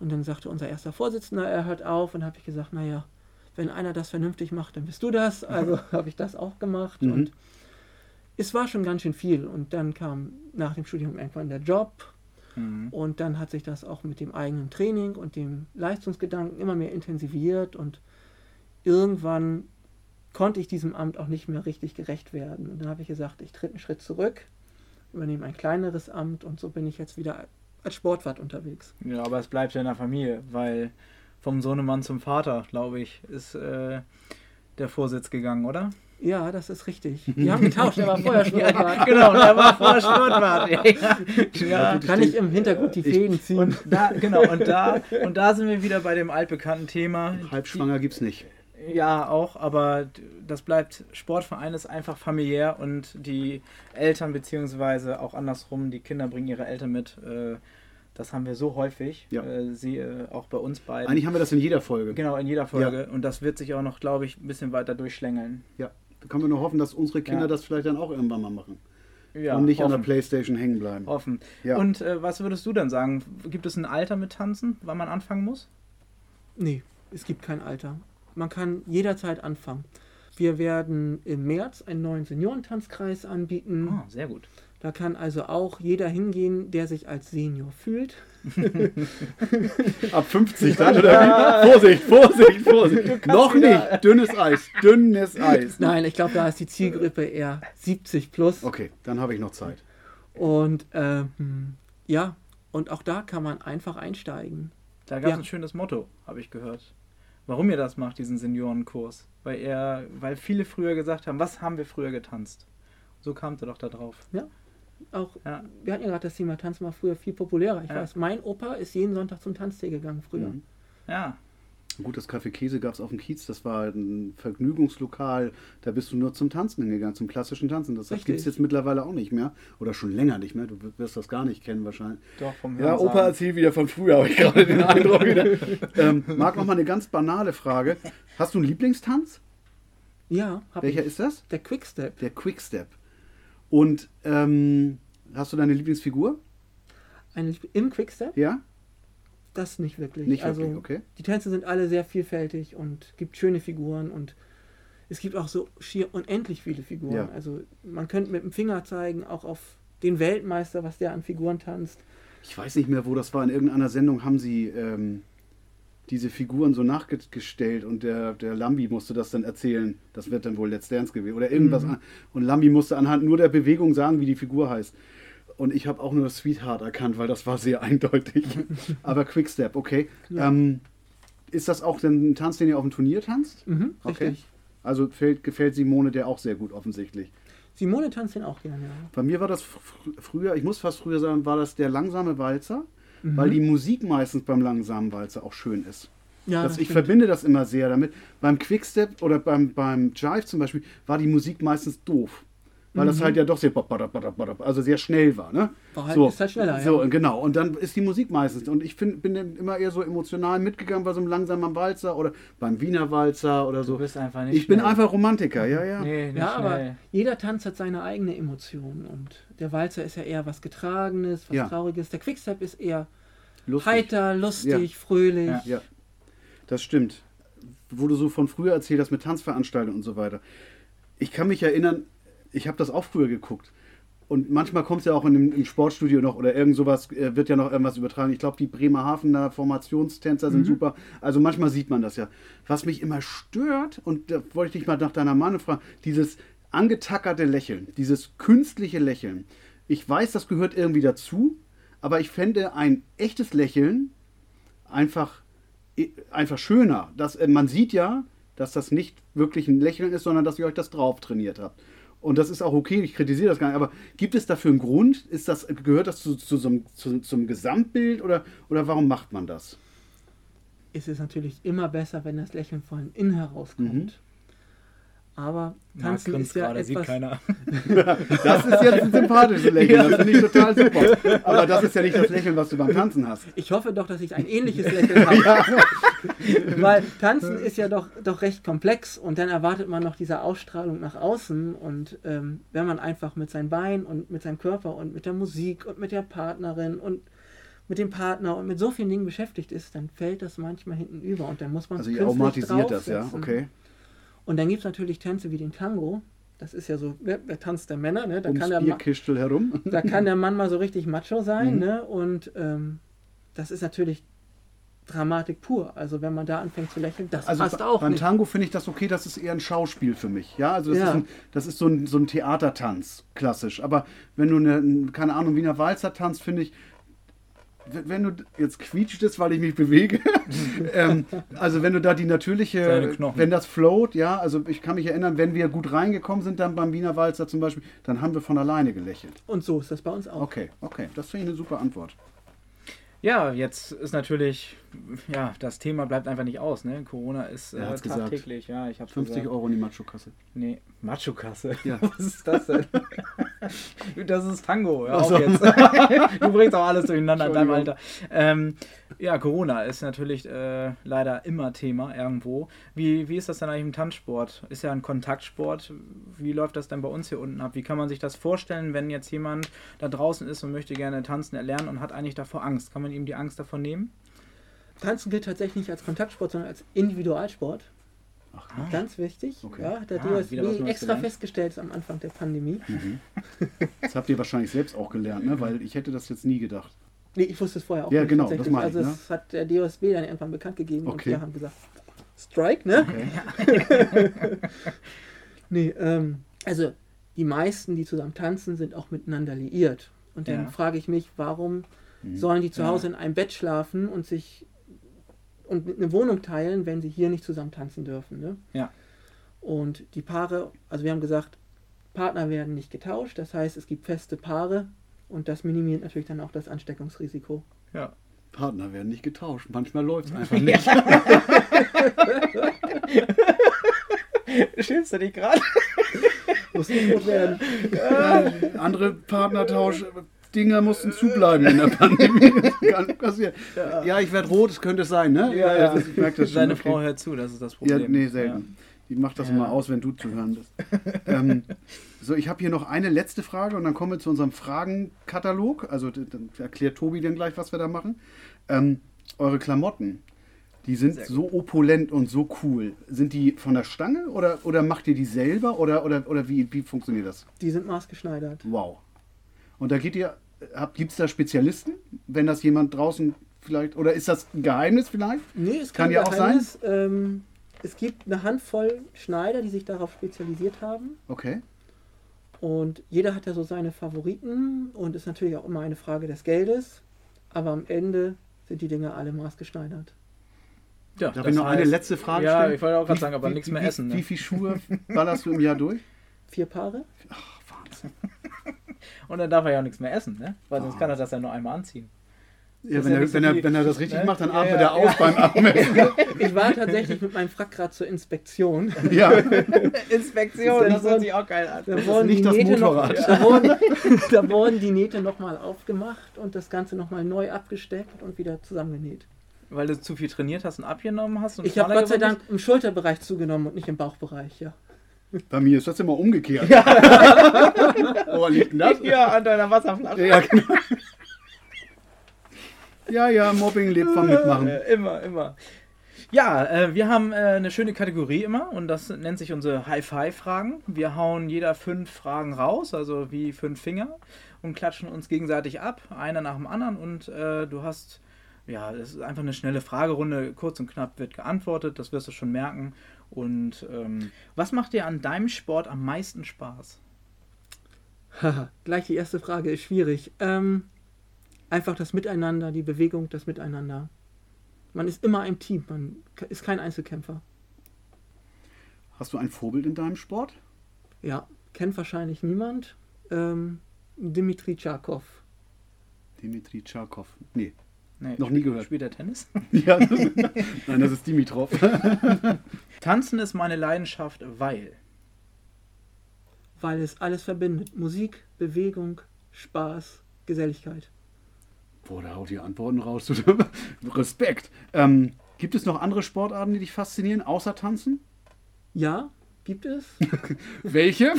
Und dann sagte unser erster Vorsitzender, er hört auf und habe ich gesagt, naja, wenn einer das vernünftig macht, dann bist du das. Also habe ich das auch gemacht Mhm. und es war schon ganz schön viel. Und dann kam nach dem Studium irgendwann der Job Mhm. und dann hat sich das auch mit dem eigenen Training und dem Leistungsgedanken immer mehr intensiviert und irgendwann konnte ich diesem Amt auch nicht mehr richtig gerecht werden. Und dann habe ich gesagt, ich tritt einen Schritt zurück, übernehme ein kleineres Amt und so bin ich jetzt wieder als Sportwart unterwegs. Ja, aber es bleibt ja in der Familie, weil vom Sohnemann zum Vater, glaube ich, ist äh, der Vorsitz gegangen, oder? Ja, das ist richtig. Die haben getauscht, er war vorher Sportwart. genau, und er war vorher Sportwart. Ja, ja. Kann ich im Hintergrund die Fäden ziehen. Und da, genau, und da, und da sind wir wieder bei dem altbekannten Thema. Halbschwanger gibt's nicht. Ja, auch, aber das bleibt, Sportverein ist einfach familiär und die Eltern beziehungsweise auch andersrum, die Kinder bringen ihre Eltern mit. Äh, das haben wir so häufig, Ja. äh, sie äh, auch bei uns beiden. Eigentlich haben wir das in jeder Folge. Genau, in jeder Folge. Und das wird sich auch noch, glaube ich, ein bisschen weiter durchschlängeln. Ja. Da können wir nur hoffen, dass unsere Kinder Ja. das vielleicht dann auch irgendwann mal machen. Ja, und nicht an der hoffen. Playstation hängen bleiben. Hoffen. Ja. Und äh, was würdest du dann sagen? Gibt es ein Alter mit Tanzen, wann man anfangen muss? Nee, es gibt kein Alter. Man kann jederzeit anfangen. Wir werden im März einen neuen Seniorentanzkreis anbieten. Ah, sehr gut. Da kann also auch jeder hingehen, der sich als Senior fühlt. Ab 50 dann oder wie? Vorsicht, Vorsicht, Vorsicht. Noch nicht. Dünnes Eis, dünnes Eis. Nein, ich glaube, da ist die Zielgruppe eher 70 plus. Okay, dann habe ich noch Zeit. Und ähm, ja, und auch da kann man einfach einsteigen. Da gab es Ja. ein schönes Motto, habe ich gehört. Warum ihr das macht, diesen Seniorenkurs. Weil er, weil viele früher gesagt haben, was haben wir früher getanzt? So kamt ihr doch da drauf. Auch, Ja. wir hatten ja gerade das Thema Tanzen war früher viel populärer. Ich Ja. weiß, mein Opa ist jeden Sonntag zum Tanztee gegangen früher. Mhm. Ja, Gut, das Café Käse gab es auf dem Kiez, das war ein Vergnügungslokal, da bist du nur zum Tanzen hingegangen, zum klassischen Tanzen. Das gibt es jetzt mittlerweile auch nicht mehr oder schon länger nicht mehr. Du wirst das gar nicht kennen wahrscheinlich. doch vom Ja, Hören Opa sagen. erzählt wieder von früher, habe ich gerade den Eindruck wieder. Ähm, Marc, noch mal eine ganz banale Frage. Hast du einen Lieblingstanz? Ja, hab Welcher ich. ist das? Der Quickstep. Der Quickstep. Und ähm, hast du deine Lieblingsfigur? Ein, Im Quickstep? Ja? Das nicht wirklich. Nicht also, wirklich, okay. Die Tänze sind alle sehr vielfältig und gibt schöne Figuren und es gibt auch so schier unendlich viele Figuren. Ja. Also man könnte mit dem Finger zeigen, auch auf den Weltmeister, was der an Figuren tanzt. Ich weiß nicht mehr, wo das war. In irgendeiner Sendung haben sie ähm, diese Figuren so nachgestellt und der, der Lambi musste das dann erzählen. Das wird dann wohl Let's Dance gewesen oder irgendwas. Mhm. Und Lambi musste anhand nur der Bewegung sagen, wie die Figur heißt. Und ich habe auch nur Sweetheart erkannt, weil das war sehr eindeutig. Aber Quickstep, okay. Ja. Ähm, ist das auch ein Tanz, den ihr auf dem Turnier tanzt? Mhm, Okay. richtig. Also fällt, gefällt Simone der auch sehr gut offensichtlich. Simone tanzt den auch gerne. Ja. Bei mir war das fr früher, ich muss fast früher sagen, war das der langsame Walzer, Mhm. weil die Musik meistens beim langsamen Walzer auch schön ist. Ja, das, das ich stimmt. verbinde das immer sehr damit. Beim Quickstep oder beim, beim Jive zum Beispiel war die Musik meistens doof. Weil das Mhm. halt ja doch sehr, also sehr schnell war. Ne? War halt- so, ist halt schneller, So, ja. genau. Und dann ist die Musik meistens. Und ich find, bin dann immer eher so emotional mitgegangen bei so einem langsamen Walzer oder beim Wiener Walzer oder Du so. bist einfach nicht Ich bin schnell. einfach Romantiker, ja, ja. Nee, nicht Ja, aber schnell. jeder Tanz hat seine eigene Emotion und der Walzer ist ja eher was Getragenes, was Ja. Trauriges. Der Quickstep ist eher Lustig. heiter, lustig, fröhlich. Ja. Ja, das stimmt. Wo du so von früher erzählt hast mit Tanzveranstaltungen und so weiter. Ich kann mich erinnern, ich habe das auch früher geguckt. Und manchmal kommt es ja auch in im Sportstudio noch oder irgend sowas, äh, wird ja noch irgendwas übertragen. Ich glaube, die Bremerhavener Formationstänzer sind super. Also manchmal sieht man das ja. Was mich immer stört, und da wollte ich dich mal nach deiner Meinung fragen, dieses angetackerte Lächeln, dieses künstliche Lächeln. Ich weiß, das gehört irgendwie dazu, aber ich fände ein echtes Lächeln einfach, einfach schöner. Das, äh, man sieht ja, dass das nicht wirklich ein Lächeln ist, sondern dass ihr euch das drauf trainiert habt. Und das ist auch okay, ich kritisiere das gar nicht, aber gibt es dafür einen Grund? Ist das, gehört das zu, zu, einem- zu, zum Gesamtbild oder, oder warum macht man das? ist es natürlich immer besser, wenn das Lächeln von innen herauskommt. Mhm. Aber Tanzen grinst ist ja gerade, sieht etwas... keiner. Das ist jetzt ein sympathisches Lächeln, das finde ich total super. Aber das ist ja nicht das Lächeln, was du beim Tanzen hast. Ich hoffe doch, dass ich ein ähnliches Lächeln habe. Weil Tanzen ist ja doch, doch recht komplex und dann erwartet man noch diese Ausstrahlung nach außen. Und ähm, wenn man einfach mit seinen Beinen und mit seinem Körper und mit der Musik und mit der Partnerin und mit dem Partner und mit so vielen Dingen beschäftigt ist, dann fällt das manchmal hinten über und dann muss man Also es ihr automatisiert das, ja, okay. Und dann gibt es natürlich Tänze wie den Tango. Das ist ja so ne, der Tanz der Männer. Ne? Da, Ums kann der Ma- Bierkistel herum. da kann der Mann mal so richtig macho sein. Mhm. Ne? Und ähm, das ist natürlich Dramatik pur. Also wenn man da anfängt zu lächeln, das Also passt auch beim nicht. Tango finde ich das okay, das ist eher ein Schauspiel für mich. Ja, also das, Ja. ist, ein, das ist so ein, so ein Theatertanz, klassisch. Aber wenn du eine, keine Ahnung, Wiener Walzer tanzt, finde ich, wenn du jetzt quietscht es, weil ich mich bewege, ähm, also wenn du da die natürliche, wenn das float, ja, also ich kann mich erinnern, wenn wir gut reingekommen sind dann beim Wiener Walzer zum Beispiel, dann haben wir von alleine gelächelt. Und so ist das bei uns auch. Okay, okay, das finde ich eine super Antwort. Ja, jetzt ist natürlich, ja, das Thema bleibt einfach nicht aus, ne? Corona ist äh, tagtäglich, ja, ich hab's 50 gesagt. Euro in die Macho-Kasse. Nee, Macho-Kasse. Ja. Was ist das denn? das ist Tango, hör Ach auf so. jetzt. du bringst auch alles durcheinander in deinem Alter. Ähm, ja, Corona ist natürlich äh, leider immer Thema irgendwo. Wie, wie ist das denn eigentlich im Tanzsport? Ist ja ein Kontaktsport. Wie läuft das denn bei uns hier unten ab? Wie kann man sich das vorstellen, wenn jetzt jemand da draußen ist und möchte gerne tanzen erlernen und hat eigentlich davor Angst? Kann man ihm die Angst davor nehmen? Tanzen gilt tatsächlich nicht als Kontaktsport, sondern als Individualsport. Ach, Ah. Ganz wichtig. Okay. Ja, der Ah, wieder was DSW Neues extra gelernt. festgestellt am Anfang der Pandemie. Das habt ihr wahrscheinlich selbst auch gelernt, ne? weil ich hätte das jetzt nie gedacht. Nee, ich wusste es vorher auch Ja, nicht. genau, das tatsächlich. meine ich, Also ne? das hat der DSB dann irgendwann bekannt gegeben und Okay. wir haben gesagt, Strike, ne? Okay. Nee, ähm, also die meisten, die zusammen tanzen, sind auch miteinander liiert. Und dann Ja. frage ich mich, warum Mhm. sollen die zu Ja. Hause in einem Bett schlafen und sich und eine Wohnung teilen, wenn sie hier nicht zusammen tanzen dürfen. Ne? Ja. Und die Paare, also wir haben gesagt, Partner werden nicht getauscht, das heißt, es gibt feste Paare und das minimiert natürlich dann auch das Ansteckungsrisiko. Ja. Partner werden nicht getauscht. Manchmal läuft es einfach nicht. Schilfst du dich gerade? Muss nicht rot werden. Ja, andere Partnertausch. Dinger mussten zubleiben in der Pandemie. Das kann passieren. Ja, ich werde rot, es könnte es sein, ne? das ist- ich merke das schon. Okay. Frau hört zu, das ist das Ja, Problem. nee, selten. Die macht das Ja. immer aus, wenn du zu hören bist. ähm, so, ich habe hier noch eine letzte Frage und dann kommen wir zu unserem Fragenkatalog. Also dann erklärt Tobi dann gleich, was wir da machen. Ähm, eure Klamotten, die sind so opulent und so cool. Sind die von der Stange oder, oder macht ihr die selber oder, oder, oder wie, wie funktioniert das? Die sind maßgeschneidert. Wow. Und da geht ihr, gibt es da Spezialisten, wenn das jemand draußen vielleicht, oder ist das ein Geheimnis vielleicht? Nee, es Kann ja auch Geheimnis. Ähm, es gibt eine Handvoll Schneider, die sich darauf spezialisiert haben. Okay. Und jeder hat ja so seine Favoriten und ist natürlich auch immer eine Frage des Geldes. Aber am Ende sind die Dinge alle maßgeschneidert. Ja, Darf das ich noch eine heißt- letzte Frage ja, stellen? ich wollte auch gerade sagen, aber wie- nichts mehr wie, essen. Ne? Wie viele Schuhe ballerst du im Jahr durch? Vier Paare? Ach. Und dann darf er ja auch nichts mehr essen, ne? Weil sonst kann er das ja nur einmal anziehen. Ja, ist wenn, ja er, nicht so wenn, er, wenn er das richtig ne? macht, dann atmet ja, er aus ja. beim Abmessen. Ich war tatsächlich mit meinem Frack gerade zur Inspektion. ja. Inspektion, das hört sich auch geil an. Da wurden, nicht die das Nähte noch, Motorrad. da, wurden, da wurden die Nähte nochmal aufgemacht und das Ganze nochmal neu abgesteckt und wieder zusammengenäht. Weil du zu viel trainiert hast und abgenommen hast. Und Ich habe Gott sei Dank im Schulterbereich zugenommen und nicht im Bauchbereich, ja. Bei mir ist das immer umgekehrt. Woran liegt denn das? Ja, an deiner Wasserflasche. Ja, genau. Ja, ja, Mobbing lebt vom Mitmachen. Äh, immer, immer. Ja, äh, wir haben äh, eine schöne Kategorie immer und das nennt sich unsere High-Five-Fragen. Wir hauen jeder fünf Fragen raus, also wie fünf Finger und klatschen uns gegenseitig ab, einer nach dem anderen und äh, du hast, ja, es ist einfach eine schnelle Fragerunde, kurz und knapp wird geantwortet, das wirst du schon merken. Und ähm, was macht dir an deinem Sport am meisten Spaß? Gleich die erste Frage ist schwierig. Ähm, einfach das Miteinander, die Bewegung, das Miteinander. Man ist immer ein Team, man ist kein Einzelkämpfer. Hast du ein Vorbild in deinem Sport? Ja, kennt wahrscheinlich niemand. Ähm, Dimitri Tscharkow. Dimitri Tscharkow. Nee. Nee, Noch nie gehört. Spielt er Tennis? Ja. Nein, das ist Dimitrov. Tanzen ist meine Leidenschaft, weil. Weil es alles verbindet. Musik, Bewegung, Spaß, Geselligkeit. Boah, da haut die Antworten raus. Respekt. Ähm, gibt es noch andere Sportarten, die dich faszinieren, außer Tanzen? Ja, gibt es. Welche?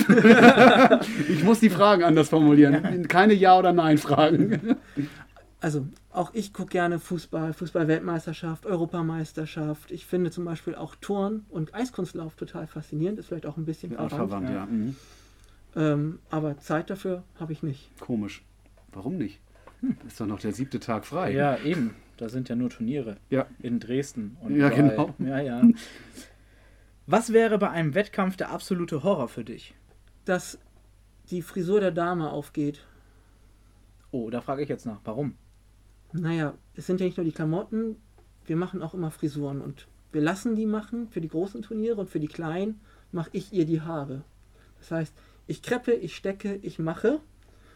ich muss die Fragen anders formulieren. Keine Ja- oder Nein-Fragen. Also, auch ich gucke gerne Fußball, Fußball-Weltmeisterschaft, Europameisterschaft. Ich finde zum Beispiel auch Turn und Eiskunstlauf total faszinierend. Ist vielleicht auch ein bisschen verwandt. Artverwandt, ja. Mhm. Ähm, aber Zeit dafür habe ich nicht. Komisch. Warum nicht? Ist doch noch der siebte Tag frei. Ja, eben. Da sind ja nur Turniere. Ja. In Dresden. Und Ja, überall. genau. Ja, ja. Was wäre bei einem Wettkampf der absolute Horror für dich? Dass die Frisur der Dame aufgeht. Oh, da frage ich jetzt nach. Warum? Naja, es sind ja nicht nur die Klamotten, wir machen auch immer Frisuren und wir lassen die machen für die großen Turniere und für die kleinen mache ich ihr die Haare. Das heißt, ich kreppe, ich stecke, ich mache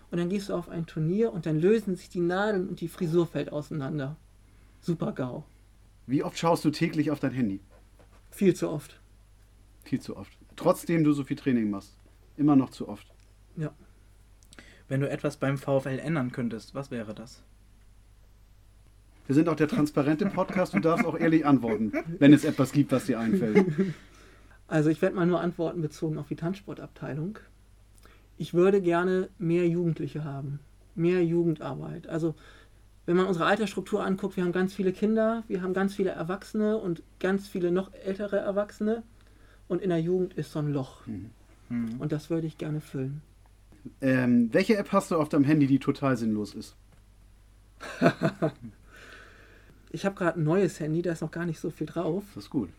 und dann gehst du auf ein Turnier und dann lösen sich die Nadeln und die Frisur fällt auseinander. Super GAU. Wie oft schaust du täglich auf dein Handy? Viel zu oft. Viel zu oft. Trotzdem du so viel Training machst. Immer noch zu oft. Ja. Wenn du etwas beim VfL ändern könntest, was wäre das? Wir sind auch der transparente Podcast. Du darfst auch ehrlich antworten, wenn es etwas gibt, was dir einfällt. Also ich werde mal nur antworten bezogen auf die Tanzsportabteilung. Ich würde gerne mehr Jugendliche haben, mehr Jugendarbeit. Also wenn man unsere Altersstruktur anguckt, wir haben ganz viele Kinder, wir haben ganz viele Erwachsene und ganz viele noch ältere Erwachsene. Und in der Jugend ist so ein Loch. Hm. Und das würde ich gerne füllen. Ähm, welche App hast du auf deinem Handy, die total sinnlos ist? Ich habe gerade ein neues Handy, da ist noch gar nicht so viel drauf. Das ist gut.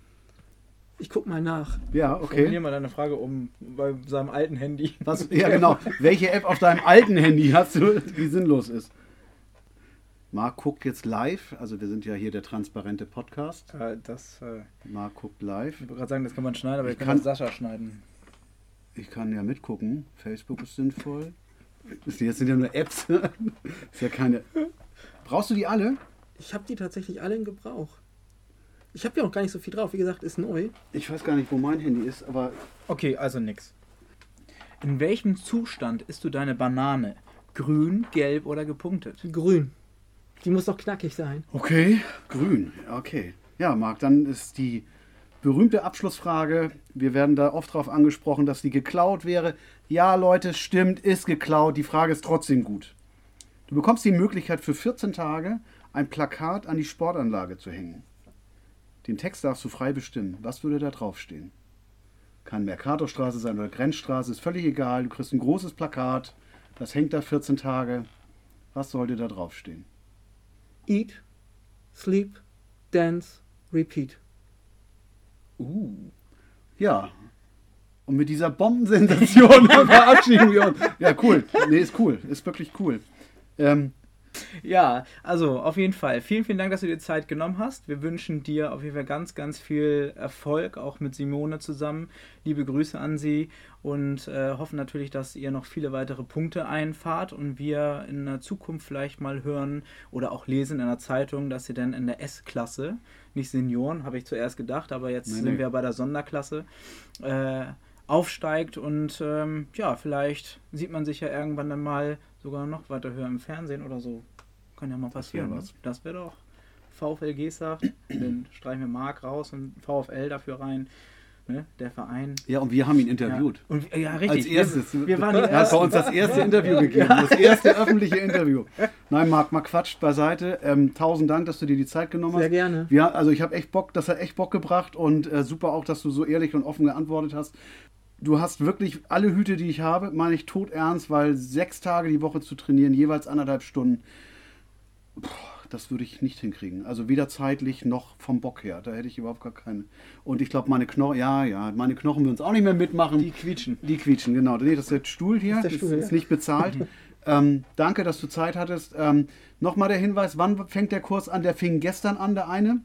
Ich gucke mal nach. Ja, Formulier okay. mal deine Frage um bei seinem alten Handy. Was, ja, genau. Welche App auf deinem alten Handy hast du, die sinnlos ist? Marc guckt jetzt live, also wir sind ja hier der transparente Podcast. Äh, das, äh, Marc guckt live. ich wollte gerade sagen, das kann man schneiden, aber Ich ich kann, Sascha schneiden. Ich kann ja mitgucken. Facebook ist sinnvoll. Jetzt sind ja nur Apps. ist ja keine. Brauchst du die alle? Ich habe die tatsächlich alle in Gebrauch. Ich habe ja auch gar nicht so viel drauf. Wie gesagt, ist neu. Ich weiß gar nicht, wo mein Handy ist, aber Okay, also nix. In welchem Zustand isst du deine Banane? Grün, gelb oder gepunktet? Grün. Die muss doch knackig sein. Okay, grün. Okay. Ja, Marc, dann ist die berühmte Abschlussfrage. Wir werden da oft darauf angesprochen, dass die geklaut wäre. Ja, Leute, stimmt, ist geklaut. Die Frage ist trotzdem gut. Du bekommst die Möglichkeit für 14 Tage ein Plakat an die Sportanlage zu hängen. Den Text darfst du frei bestimmen. Was würde da draufstehen? Kann Mercatorstraße sein oder Grenzstraße, ist völlig egal. Du kriegst ein großes Plakat, das hängt da 14 Tage. Was sollte da draufstehen? Eat, sleep, dance, repeat. Uh. Ja. Und mit dieser Bombensensation verabschieden wir uns. Ja, cool. Nee, ist cool. Ist wirklich cool. Ähm, Ja, also auf jeden Fall. Vielen, vielen Dank, dass du dir Zeit genommen hast. Wir wünschen dir auf jeden Fall ganz, ganz viel Erfolg, auch mit Simone zusammen. Liebe Grüße an sie und äh, hoffen natürlich, dass ihr noch viele weitere Punkte einfahrt und wir in der Zukunft vielleicht mal hören oder auch lesen in der Zeitung, dass ihr dann in der S-Klasse, nicht Senioren, habe ich zuerst gedacht, aber jetzt Nee, sind wir bei der Sonderklasse. Äh, aufsteigt und ähm, ja, vielleicht sieht man sich ja irgendwann dann mal sogar noch weiter höher im Fernsehen oder so. Kann ja mal passieren. ne? was. Das wäre doch VfL Geestach. dann streichen wir Mark raus und VfL dafür rein. Ne? Der Verein. ja, und wir haben ihn interviewt. Ja, und, ja richtig. Als erstes. Wir, wir waren die er hat bei uns das erste Interview gegeben. Das erste öffentliche Interview. Nein, Marc, mal quatscht beiseite. Ähm, tausend Dank, dass du dir die Zeit genommen hast. Sehr gerne. Ja, also ich habe echt Bock, das hat echt Bock gebracht und äh, super auch, dass du so ehrlich und offen geantwortet hast. Du hast wirklich alle Hüte, die ich habe, meine ich tot ernst, weil sechs Tage die Woche zu trainieren, jeweils anderthalb Stunden, boah, das würde ich nicht hinkriegen. Also weder zeitlich noch vom Bock her. Da hätte ich überhaupt gar keine. Und ich glaube, meine Knochen, ja, ja, meine Knochen würden es auch nicht mehr mitmachen. Die quietschen. Die quietschen, genau. Nee, das ist der Stuhl hier. Das ist ist, der Stuhl, ist ja. nicht bezahlt. ähm, danke, dass du Zeit hattest. Ähm, Nochmal der Hinweis, wann fängt der Kurs an? Der fing gestern an, der eine,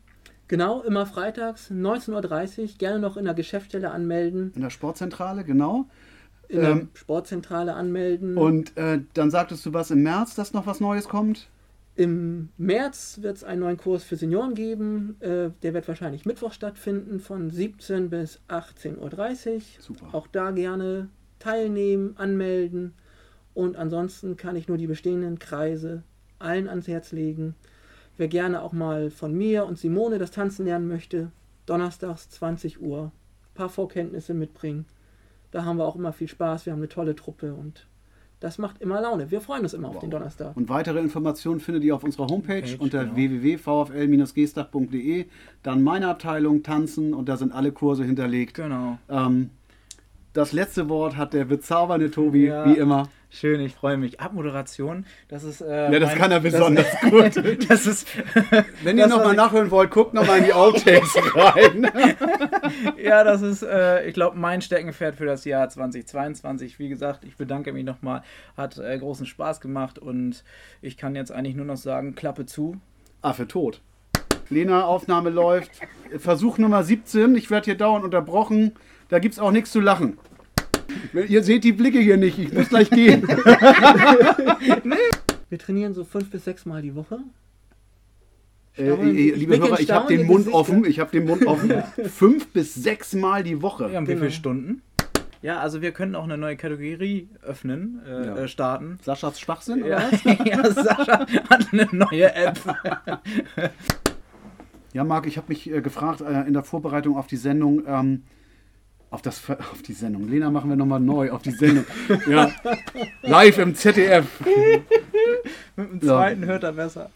Genau, immer freitags, 19.30 Uhr. Gerne noch in der Geschäftsstelle anmelden, in der Sportzentrale, genau. in der Ähm, Sportzentrale anmelden. Und äh, dann sagtest du was im März, dass noch was Neues kommt? Im März wird es einen neuen Kurs für Senioren geben. Äh, der wird wahrscheinlich Mittwoch stattfinden, von 17 bis 18.30 Uhr. Super. Auch da gerne teilnehmen, anmelden. Und ansonsten kann ich nur die bestehenden Kreise allen ans Herz legen. Wer gerne auch mal von mir und Simone das Tanzen lernen möchte, donnerstags 20 Uhr, ein paar Vorkenntnisse mitbringen. Da haben wir auch immer viel Spaß. Wir haben eine tolle Truppe und das macht immer Laune. Wir freuen uns immer auf den Donnerstag. Und weitere Informationen findet ihr auf unserer Homepage Page, unter genau. www.vfl-gestach.de. Dann meine Abteilung Tanzen und da sind alle Kurse hinterlegt. Genau. Ähm, das letzte Wort hat der bezaubernde Tobi, Ja. wie immer. Schön, ich freue mich. Abmoderation, das ist. Äh, Ja, das mein- kann er besonders das, gut. Das ist. Wenn ihr nochmal nachhören wollt, guckt nochmal in die Outtakes rein. Ja, das ist, äh, ich glaube, mein Steckenpferd für das Jahr 2022. Wie gesagt, ich bedanke mich nochmal. Hat äh, großen Spaß gemacht und ich kann jetzt eigentlich nur noch sagen: Klappe zu. Affe tot. Lena, Aufnahme läuft. Versuch Nummer 17. Ich werde hier dauernd unterbrochen. Da gibt es auch nichts zu lachen. Ihr seht die Blicke hier nicht. Ich muss gleich gehen. Wir trainieren so fünf bis sechs Mal die Woche. Äh, Staunen- äh, liebe Hörer, ich habe den Mund Gesichter. offen. Ich habe den Mund offen. Fünf bis sechs Mal die Woche. Ja, und wie Genau. viele Stunden? Ja, also wir können auch eine neue Kategorie öffnen, äh, Ja. äh, starten. Saschas Schwachsinn? oder Ja, was? ja, Sascha hat eine neue App. Ja, Marc, ich habe mich äh, gefragt äh, in der Vorbereitung auf die Sendung, ähm, auf, das, auf die Sendung. Lena machen wir nochmal neu, auf die Sendung. Ja. Live im ZDF. Mit dem Ja. zweiten hört er besser.